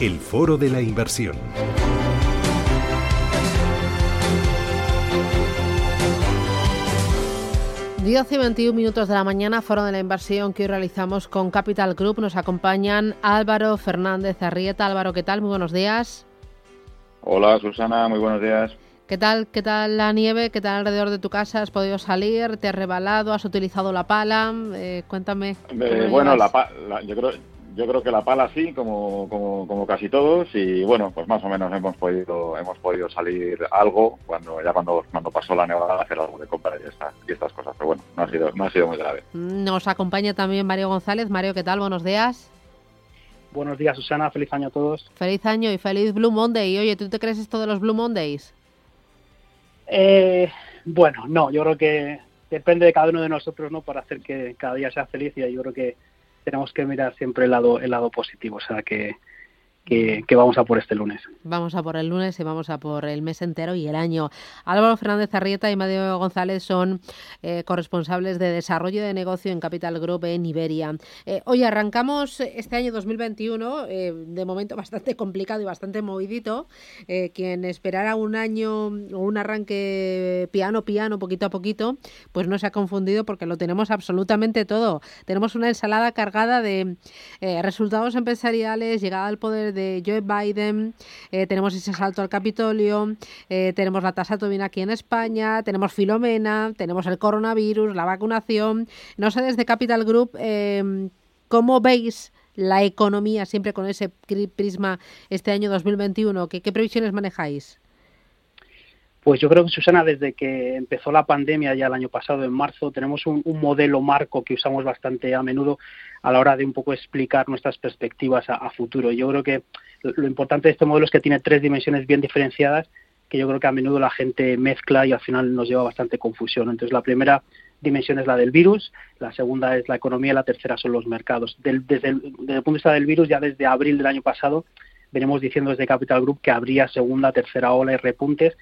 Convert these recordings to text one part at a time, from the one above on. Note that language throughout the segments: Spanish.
el foro de la inversión. Diez y 21 minutos de la mañana, foro de la inversión que hoy realizamos con Capital Group. Nos acompañan Álvaro Fernández Arrieta. Álvaro, ¿qué tal? Muy buenos días. Hola Susana, muy buenos días. ¿Qué tal, ¿Qué tal la nieve? ¿Qué tal alrededor de tu casa? ¿Has podido salir? ¿Te has rebalado? ¿Has utilizado la pala? Eh, cuéntame. Eh, bueno, la, yo creo yo creo que la pala sí, como, como, como, casi todos, y bueno, pues más o menos hemos podido hemos podido salir algo cuando ya cuando, cuando pasó la nevada hacer algo de compra y, esta, y estas cosas, pero bueno, no ha sido no ha sido muy grave. Nos acompaña también Mario González. Mario, ¿qué tal? Buenos días. Buenos días, Susana. Feliz año a todos. Feliz año y feliz Blue Monday. Oye, ¿tú te crees esto de los Blue Mondays? Eh, bueno, no, yo creo que depende de cada uno de nosotros, ¿no? Para hacer que cada día sea feliz y yo creo que tenemos que mirar siempre el lado, el lado positivo, o sea que que, vamos a por este lunes. Vamos a por el lunes y vamos a por el mes entero y el año. Álvaro Fernández Arrieta y Mario González son eh, corresponsables de desarrollo de negocio en Capital Group en Iberia. Eh, hoy arrancamos este año 2021, eh, de momento bastante complicado y bastante movidito. quien esperara un año o un arranque piano, piano, poquito a poquito, pues no se ha confundido porque lo tenemos absolutamente todo. Tenemos una ensalada cargada de resultados empresariales, llegada al poder de Joe Biden, eh, tenemos ese salto al Capitolio, eh, tenemos la tasa Tobin aquí en España, tenemos Filomena, tenemos el coronavirus, la vacunación. No sé desde Capital Group eh, cómo veis la economía siempre con ese prisma este año 2021. ¿Qué, qué previsiones manejáis? Pues yo creo que, Susana, desde que empezó la pandemia ya el año pasado, en marzo, tenemos un, modelo marco que usamos bastante a menudo a la hora de un poco explicar nuestras perspectivas a, futuro. Yo creo que lo importante de este modelo es que tiene tres dimensiones bien diferenciadas que yo creo que a menudo la gente mezcla y al final nos lleva bastante confusión. Entonces, la primera dimensión es la del virus, la segunda es la economía y la tercera son los mercados. desde, el, desde el punto de vista del virus, ya desde abril del año pasado venimos diciendo desde Capital Group que habría segunda, tercera ola y repuntes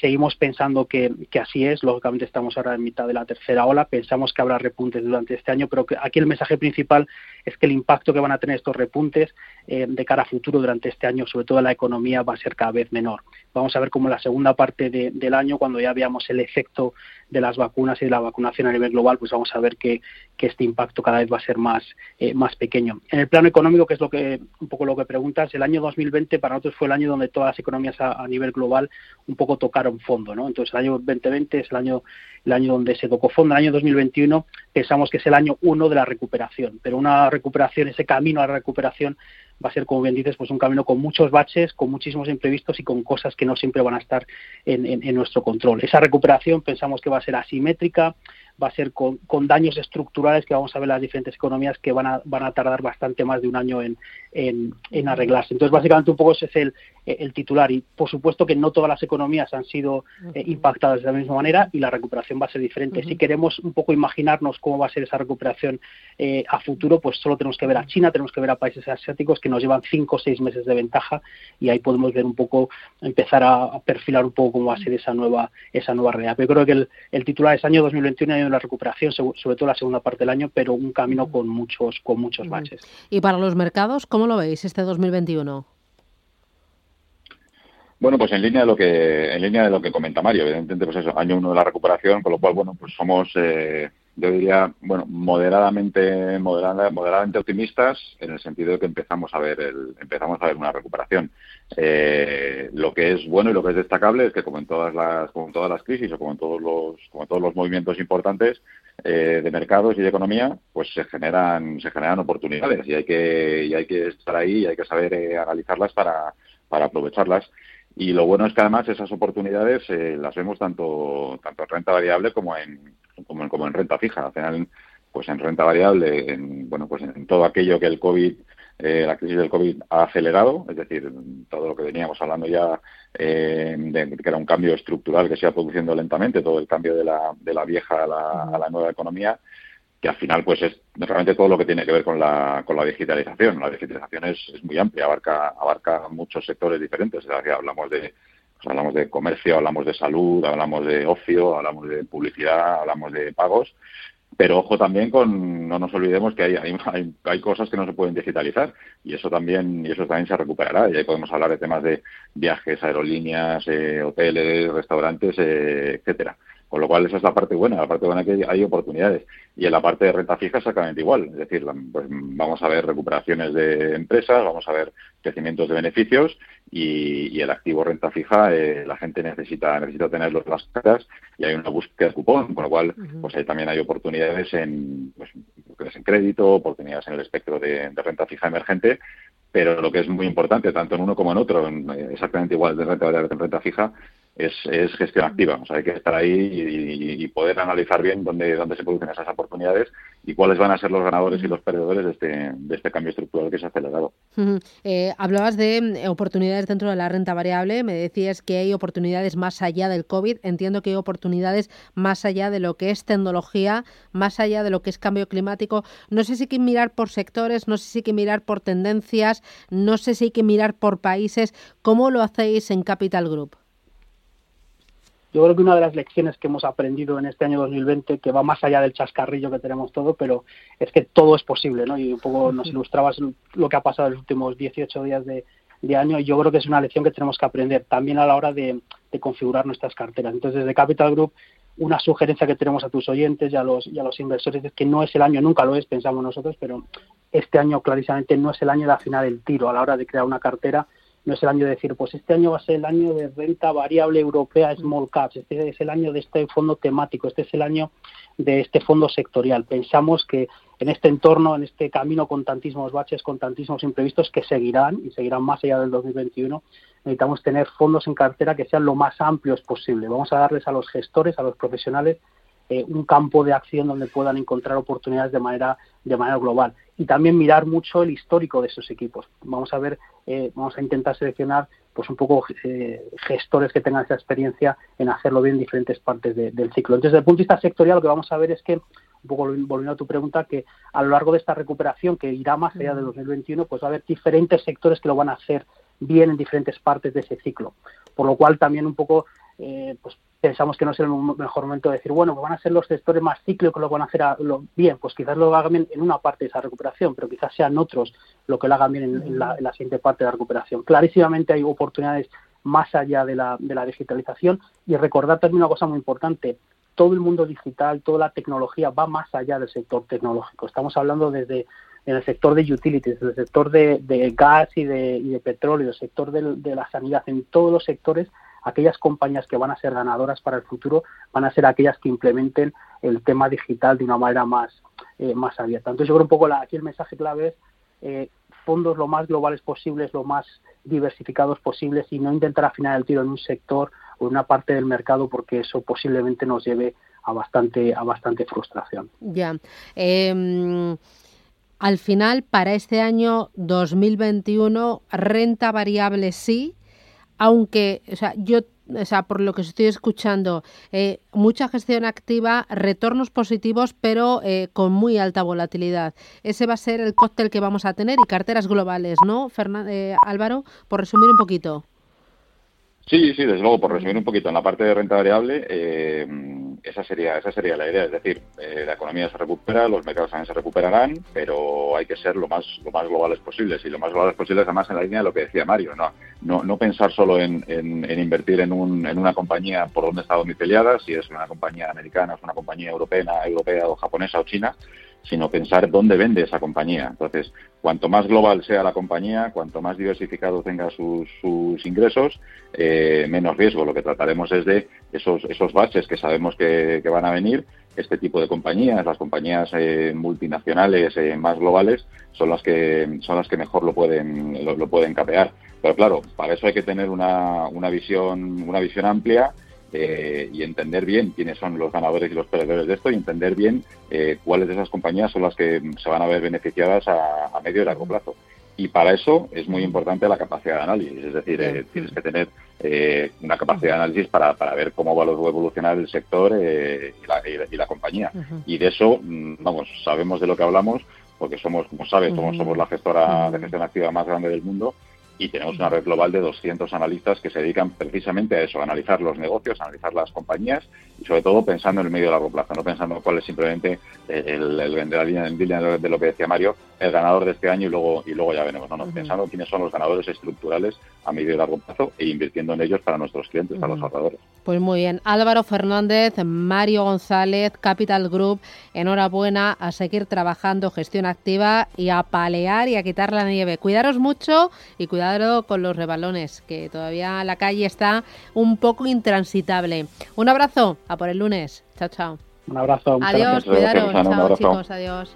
Seguimos pensando que, así es, lógicamente estamos ahora en mitad de la tercera ola, pensamos que habrá repuntes durante este año, pero que aquí el mensaje principal es que el impacto que van a tener estos repuntes eh, de cara a futuro durante este año, sobre todo en la economía, va a ser cada vez menor. Vamos a ver cómo la segunda parte del año, cuando ya veamos el efecto de las vacunas y de la vacunación a nivel global, pues vamos a ver que, este impacto cada vez va a ser más, eh, más pequeño. En el plano económico, que es lo que un poco lo que preguntas, el año 2020 para nosotros fue el año donde todas las economías a, a nivel global un poco tocaron fondo, ¿no? Entonces el año 2020 es el año el año donde se tocó fondo, el año 2021 pensamos que es el año uno de la recuperación, pero una recuperación, ese camino a la recuperación va a ser, como bien dices, pues un camino con muchos baches, con muchísimos imprevistos y con cosas que no siempre van a estar en, nuestro control. Esa recuperación pensamos que va a ser asimétrica, va a ser con, daños estructurales que vamos a ver las diferentes economías que van a, van a tardar bastante más de un año en, en, arreglarse. Entonces, básicamente, un poco ese es el, el, titular. Y, por supuesto, que no todas las economías han sido eh, impactadas de la misma manera y la recuperación va a ser diferente. Si queremos un poco imaginarnos cómo va a ser esa recuperación eh, a futuro, pues solo tenemos que ver a China, tenemos que ver a países asiáticos que nos llevan cinco o seis meses de ventaja y ahí podemos ver un poco, empezar a, perfilar un poco cómo va a ser esa nueva, esa nueva realidad. Pero creo que el, el titular es año 2021, año la recuperación, sobre todo la segunda parte del año, pero un camino con muchos, con muchos baches. Y para los mercados, ¿cómo lo veis este 2021? Bueno, pues en línea de lo que en línea de lo que comenta Mario, evidentemente, pues eso, año uno de la recuperación, con lo cual, bueno, pues somos, eh, yo diría, bueno, moderadamente, moderadamente optimistas en el sentido de que empezamos a ver el, empezamos a ver una recuperación. Eh, lo que es bueno y lo que es destacable es que, como en todas las, como en todas las crisis o como en todos los, como en todos los movimientos importantes eh, de mercados y de economía, pues se generan, se generan oportunidades y hay que, y hay que estar ahí y hay que saber analizarlas para, para aprovecharlas. Y lo bueno es que además esas oportunidades eh, las vemos tanto, tanto en renta variable como en, como en, renta fija. Al final, pues en renta variable, en, bueno, pues en todo aquello que el COVID, eh, la crisis del COVID ha acelerado, es decir, todo lo que veníamos hablando ya eh, de que era un cambio estructural que se iba produciendo lentamente, todo el cambio de la, de la vieja a la, a la nueva economía, que al final pues es realmente todo lo que tiene que ver con la, con la digitalización. La digitalización es, es muy amplia, abarca, abarca muchos sectores diferentes. hablamos de pues hablamos de comercio, hablamos de salud, hablamos de ocio, hablamos de publicidad, hablamos de pagos pero ojo también con, no nos olvidemos que hay, hay, hay, cosas que no se pueden digitalizar y eso también y eso también se recuperará. Y ahí podemos hablar de temas de viajes, aerolíneas, eh, hoteles, restaurantes, eh, etcétera. Con lo cual, esa es la parte buena. La parte buena que hay oportunidades. Y en la parte de renta fija, exactamente igual. Es decir, pues, vamos a ver recuperaciones de empresas, vamos a ver crecimientos de beneficios y, el activo renta fija, eh, la gente necesita necesita tenerlos las caras y hay una búsqueda de cupón. Con lo cual, pues ahí también hay oportunidades en, pues, en crédito, oportunidades en el espectro de, renta fija emergente pero lo que es muy importante, tanto en uno como en otro, exactamente igual de renta en renta fija, es, es gestión activa. O sea, hay que estar ahí y, poder analizar bien dónde, dónde se producen esas oportunidades y cuáles van a ser los ganadores y los perdedores de este, de este cambio estructural que se ha acelerado. Eh, hablabas de eh, oportunidades dentro de la renta variable, me decías que hay oportunidades más allá del COVID, entiendo que hay oportunidades más allá de lo que es tecnología, más allá de lo que es cambio climático. No sé si hay que mirar por sectores, no sé si hay que mirar por tendencias, no sé si hay que mirar por países. ¿Cómo lo hacéis en Capital Group? Yo creo que una de las lecciones que hemos aprendido en este año 2020, que va más allá del chascarrillo que tenemos todo, pero es que todo es posible, ¿no? Y un poco nos ilustrabas lo que ha pasado en los últimos 18 días de, año y yo creo que es una lección que tenemos que aprender también a la hora de, configurar nuestras carteras. Entonces, desde Capital Group, una sugerencia que tenemos a tus oyentes y a los, y a los inversores es que no es el año, nunca lo es, pensamos nosotros, pero este año clarísimamente no es el año de afinar el tiro a la hora de crear una cartera no es el año de decir, pues este año va a ser el año de renta variable europea small caps, este es el año de este fondo temático, este es el año de este fondo sectorial. Pensamos que en este entorno, en este camino con tantísimos baches, con tantísimos imprevistos que seguirán y seguirán más allá del 2021, necesitamos tener fondos en cartera que sean lo más amplios posible. Vamos a darles a los gestores, a los profesionales, eh, un campo de acción donde puedan encontrar oportunidades de manera de manera global y también mirar mucho el histórico de esos equipos. Vamos a ver eh, vamos a intentar seleccionar pues un poco eh, gestores que tengan esa experiencia en hacerlo bien en diferentes partes del ciclo. Entonces desde el punto de vista sectorial lo que vamos a ver es que un poco volviendo a tu pregunta que a lo largo de esta recuperación que irá más allá de 2021 pues va a haber diferentes sectores que lo van a hacer bien en diferentes partes de ese ciclo. Por lo cual también un poco eh, pues pensamos que no es el mejor momento de decir, bueno, pues van a ser los sectores más cíclicos lo van a hacer bien, pues quizás lo hagan bien en una parte de esa recuperación, pero quizás sean otros lo que lo hagan bien en, la, siguiente parte de la recuperación. Clarísimamente hay oportunidades más allá de la, de la digitalización y recordar también una cosa muy importante, todo el mundo digital, toda la tecnología va más allá del sector tecnológico. Estamos hablando desde en el sector de utilities, el sector de, gas y de, y de petróleo, el sector de la sanidad, en todos los sectores aquellas compañías que van a ser ganadoras para el futuro van a ser aquellas que implementen el tema digital de una manera más, eh, más abierta. Entonces yo creo un poco la, aquí el mensaje clave es eh, fondos lo más globales posibles, lo más diversificados posibles y no intentar afinar el tiro en un sector o en una parte del mercado porque eso posiblemente nos lleve a bastante, a bastante frustración. Ya. Em, al final, para este año 2021, renta variable sí, aunque, o sea, yo, o sea, por lo que estoy escuchando, eh, mucha gestión activa, retornos positivos, pero eh, con muy alta volatilidad. Ese va a ser el cóctel que vamos a tener y carteras globales, ¿no, eh, Álvaro? Por resumir un poquito. Sí, sí, desde luego, por resumir un poquito, en la parte de renta variable, eh, esa sería esa sería la idea, es decir, eh, la economía se recupera, los mercados también se recuperarán, pero hay que ser lo más lo más globales posibles. Y lo más globales posibles además en la línea de lo que decía Mario, no no, pensar solo en, en, invertir en, un, en una compañía por donde está domiciliada, si es una compañía americana, es una compañía europea, europea o japonesa o china, sino pensar dónde vende esa compañía. Entonces, cuanto más global sea la compañía, cuanto más diversificado tenga sus, sus ingresos, eh, menos riesgo. Lo que trataremos es de esos, esos baches que sabemos que, van a venir. Este tipo de compañías, las compañías eh, multinacionales eh, más globales, son las que son las que mejor lo pueden lo, lo, pueden capear. Pero claro, para eso hay que tener una, una visión una visión amplia eh, y entender bien quiénes son los ganadores y los perdedores de esto y entender bien eh, cuáles de esas compañías son las que se van a ver beneficiadas a, medio y largo plazo. Y para eso es muy importante la capacidad de análisis, es decir, eh, tienes que tener una capacidad de análisis para, para ver cómo va a evolucionar el sector y la, y, la, compañía. Y de eso, mm, vamos, sabemos de lo que hablamos porque somos, como sabes, somos, somos la gestora de gestión activa más grande del mundo y tenemos una red global de 200 analistas que se dedican precisamente a eso, a analizar los negocios, a analizar las compañías y sobre todo pensando en el medio y largo plazo, no pensando cuál es simplemente el, el vender la línea, de lo que decía Mario, el ganador de este año y luego y luego ya veremos, no, pensando quiénes son los ganadores estructurales a medio y largo plazo e invirtiendo en ellos para nuestros clientes, para los ahorradores. Pues muy bien, Álvaro Fernández, Mario González, Capital Group, enhorabuena a seguir trabajando, gestión activa y a palear y a quitar la nieve. Cuidaros mucho y cuidado con los rebalones, que todavía la calle está un poco intransitable. Un abrazo, a por el lunes. Chao, chao. Un abrazo. Adiós, cuidaros. Chao, chicos, adiós.